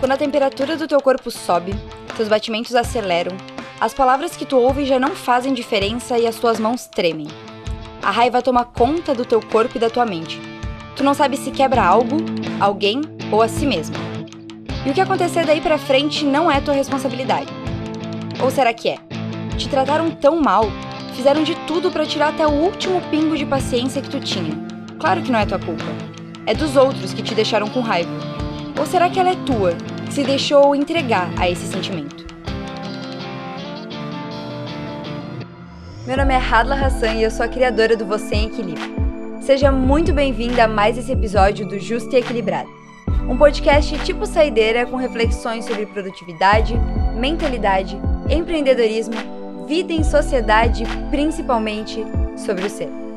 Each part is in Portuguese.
Quando a temperatura do teu corpo sobe, teus batimentos aceleram, as palavras que tu ouve já não fazem diferença e as tuas mãos tremem. A raiva toma conta do teu corpo e da tua mente. Tu não sabe se quebra algo, alguém ou a si mesmo. E o que acontecer daí pra frente não é tua responsabilidade. Ou será que é? Te trataram tão mal, fizeram de tudo para tirar até o último pingo de paciência que tu tinha. Claro que não é tua culpa. É dos outros que te deixaram com raiva. Ou será que ela é tua, se deixou entregar a esse sentimento? Meu nome é Hadla Hassan e eu sou a criadora do Você em Equilíbrio. Seja muito bem-vinda a mais esse episódio do Justo e Equilibrado. Um podcast tipo saideira com reflexões sobre produtividade, mentalidade, empreendedorismo, vida em sociedade e principalmente sobre o ser.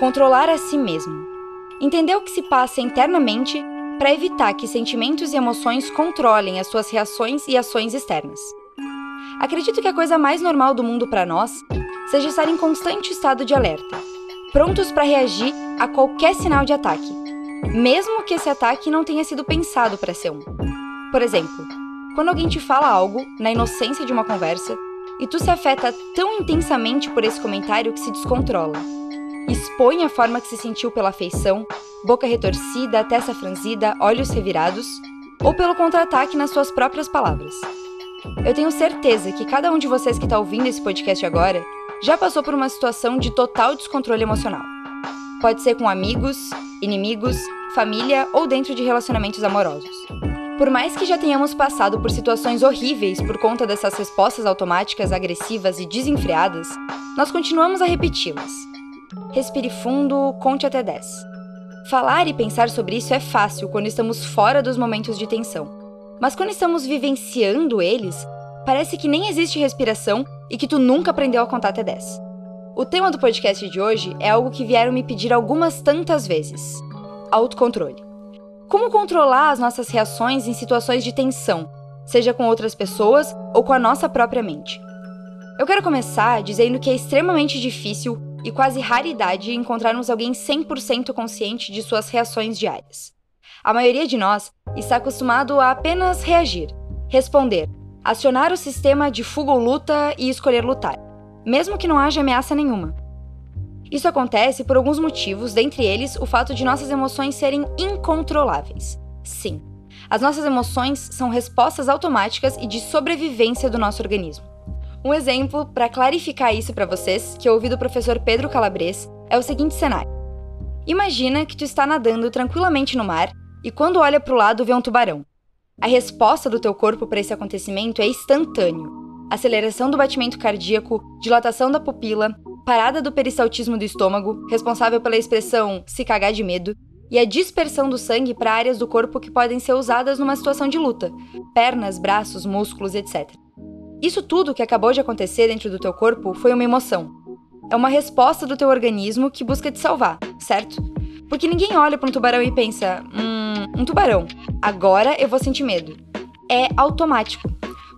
Controlar a si mesmo. Entender o que se passa internamente para evitar que sentimentos e emoções controlem as suas reações e ações externas. Acredito que a coisa mais normal do mundo para nós seja estar em constante estado de alerta, prontos para reagir a qualquer sinal de ataque, mesmo que esse ataque não tenha sido pensado para ser um. Por exemplo, quando alguém te fala algo na inocência de uma conversa e tu se afeta tão intensamente por esse comentário que se descontrola expõe a forma que se sentiu pela afeição, boca retorcida, testa franzida, olhos revirados, ou pelo contra-ataque nas suas próprias palavras. Eu tenho certeza que cada um de vocês que está ouvindo esse podcast agora já passou por uma situação de total descontrole emocional. Pode ser com amigos, inimigos, família ou dentro de relacionamentos amorosos. Por mais que já tenhamos passado por situações horríveis por conta dessas respostas automáticas agressivas e desenfreadas, nós continuamos a repeti-las Respire fundo, conte até 10. Falar e pensar sobre isso é fácil quando estamos fora dos momentos de tensão. Mas quando estamos vivenciando eles, parece que nem existe respiração e que tu nunca aprendeu a contar até 10. O tema do podcast de hoje é algo que vieram me pedir algumas tantas vezes: autocontrole. Como controlar as nossas reações em situações de tensão, seja com outras pessoas ou com a nossa própria mente? Eu quero começar dizendo que é extremamente difícil e quase raridade encontrarmos alguém 100% consciente de suas reações diárias. A maioria de nós está acostumado a apenas reagir, responder, acionar o sistema de fuga ou luta e escolher lutar, mesmo que não haja ameaça nenhuma. Isso acontece por alguns motivos, dentre eles o fato de nossas emoções serem incontroláveis. Sim, as nossas emoções são respostas automáticas e de sobrevivência do nosso organismo. Um exemplo para clarificar isso para vocês, que eu ouvi do professor Pedro Calabres, é o seguinte cenário. Imagina que tu está nadando tranquilamente no mar e quando olha para o lado vê um tubarão. A resposta do teu corpo para esse acontecimento é instantâneo. Aceleração do batimento cardíaco, dilatação da pupila, parada do peristaltismo do estômago, responsável pela expressão se cagar de medo, e a dispersão do sangue para áreas do corpo que podem ser usadas numa situação de luta, pernas, braços, músculos, etc. Isso tudo que acabou de acontecer dentro do teu corpo foi uma emoção. É uma resposta do teu organismo que busca te salvar, certo? Porque ninguém olha para um tubarão e pensa: hum, um tubarão, agora eu vou sentir medo. É automático.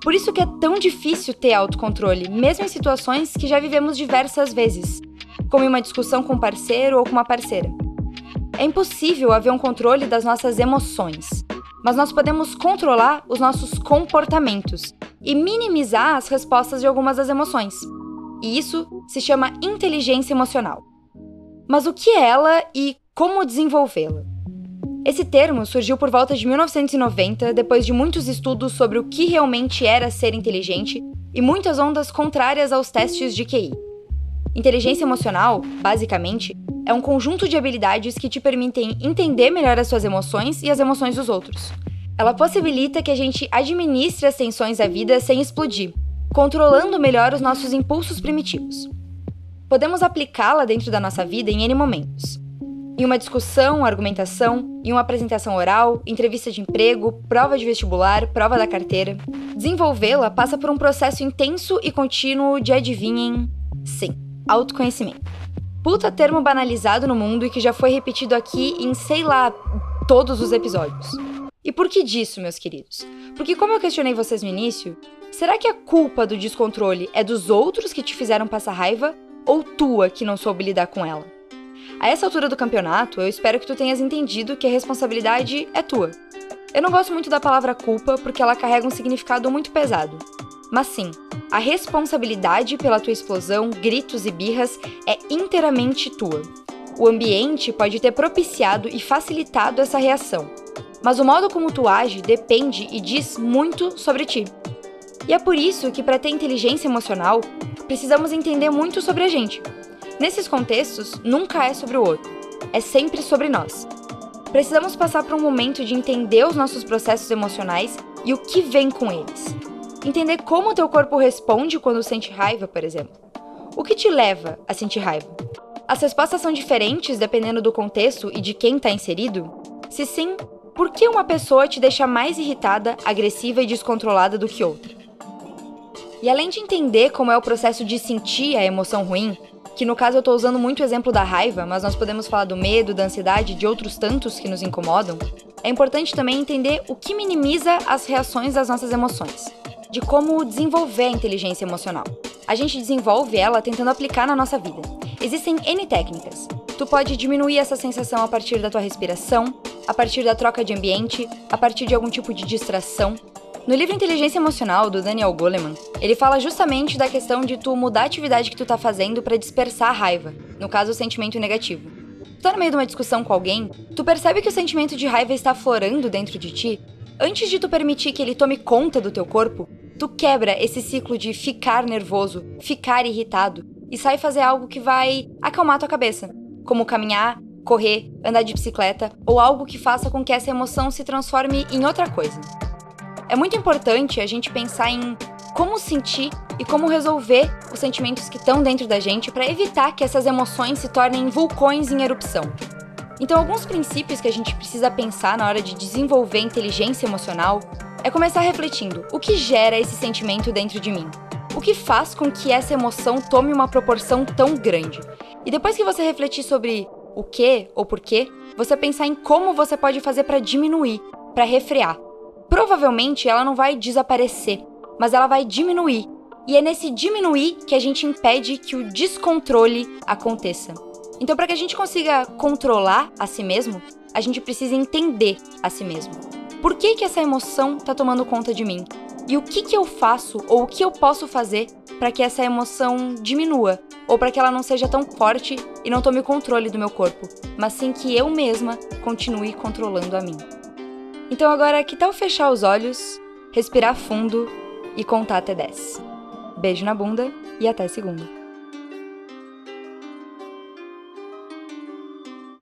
Por isso que é tão difícil ter autocontrole, mesmo em situações que já vivemos diversas vezes, como em uma discussão com um parceiro ou com uma parceira. É impossível haver um controle das nossas emoções, mas nós podemos controlar os nossos comportamentos e minimizar as respostas de algumas das emoções. E isso se chama inteligência emocional. Mas o que é ela e como desenvolvê-la? Esse termo surgiu por volta de 1990, depois de muitos estudos sobre o que realmente era ser inteligente e muitas ondas contrárias aos testes de QI. Inteligência emocional, basicamente, é um conjunto de habilidades que te permitem entender melhor as suas emoções e as emoções dos outros. Ela possibilita que a gente administre as tensões da vida sem explodir, controlando melhor os nossos impulsos primitivos. Podemos aplicá-la dentro da nossa vida em N momentos. Em uma discussão, argumentação, em uma apresentação oral, entrevista de emprego, prova de vestibular, prova da carteira. Desenvolvê-la passa por um processo intenso e contínuo de adivinhem, sim, autoconhecimento. Puta termo banalizado no mundo e que já foi repetido aqui em, sei lá, todos os episódios. E por que disso, meus queridos? Porque, como eu questionei vocês no início, será que a culpa do descontrole é dos outros que te fizeram passar raiva ou tua que não soube lidar com ela? A essa altura do campeonato, eu espero que tu tenhas entendido que a responsabilidade é tua. Eu não gosto muito da palavra culpa porque ela carrega um significado muito pesado. Mas sim, a responsabilidade pela tua explosão, gritos e birras é inteiramente tua. O ambiente pode ter propiciado e facilitado essa reação, mas o modo como tu age depende e diz muito sobre ti. E é por isso que, para ter inteligência emocional, precisamos entender muito sobre a gente, Nesses contextos, nunca é sobre o outro, é sempre sobre nós. Precisamos passar por um momento de entender os nossos processos emocionais e o que vem com eles. Entender como o teu corpo responde quando sente raiva, por exemplo. O que te leva a sentir raiva? As respostas são diferentes dependendo do contexto e de quem está inserido? Se sim, por que uma pessoa te deixa mais irritada, agressiva e descontrolada do que outra? E além de entender como é o processo de sentir a emoção ruim, que no caso eu estou usando muito o exemplo da raiva, mas nós podemos falar do medo, da ansiedade e de outros tantos que nos incomodam, é importante também entender o que minimiza as reações das nossas emoções, de como desenvolver a inteligência emocional. A gente desenvolve ela tentando aplicar na nossa vida. Existem N técnicas. Tu pode diminuir essa sensação a partir da tua respiração, a partir da troca de ambiente, a partir de algum tipo de distração, no livro Inteligência Emocional, do Daniel Goleman, ele fala justamente da questão de tu mudar a atividade que tu tá fazendo para dispersar a raiva, no caso o sentimento negativo. Tu tá no meio de uma discussão com alguém, tu percebe que o sentimento de raiva está florando dentro de ti, antes de tu permitir que ele tome conta do teu corpo, tu quebra esse ciclo de ficar nervoso, ficar irritado e sai fazer algo que vai acalmar tua cabeça, como caminhar, correr, andar de bicicleta ou algo que faça com que essa emoção se transforme em outra coisa. É muito importante a gente pensar em como sentir e como resolver os sentimentos que estão dentro da gente para evitar que essas emoções se tornem vulcões em erupção. Então, alguns princípios que a gente precisa pensar na hora de desenvolver inteligência emocional é começar refletindo o que gera esse sentimento dentro de mim. O que faz com que essa emoção tome uma proporção tão grande? E depois que você refletir sobre o que ou por quê, você pensar em como você pode fazer para diminuir, para refrear, provavelmente ela não vai desaparecer, mas ela vai diminuir. E é nesse diminuir que a gente impede que o descontrole aconteça. Então, para que a gente consiga controlar a si mesmo, a gente precisa entender a si mesmo. Por que, que essa emoção está tomando conta de mim? E o que, que eu faço ou o que eu posso fazer para que essa emoção diminua? Ou para que ela não seja tão forte e não tome o controle do meu corpo, mas sim que eu mesma continue controlando a mim. Então agora, que tal fechar os olhos, respirar fundo e contar até 10? Beijo na bunda e até segunda.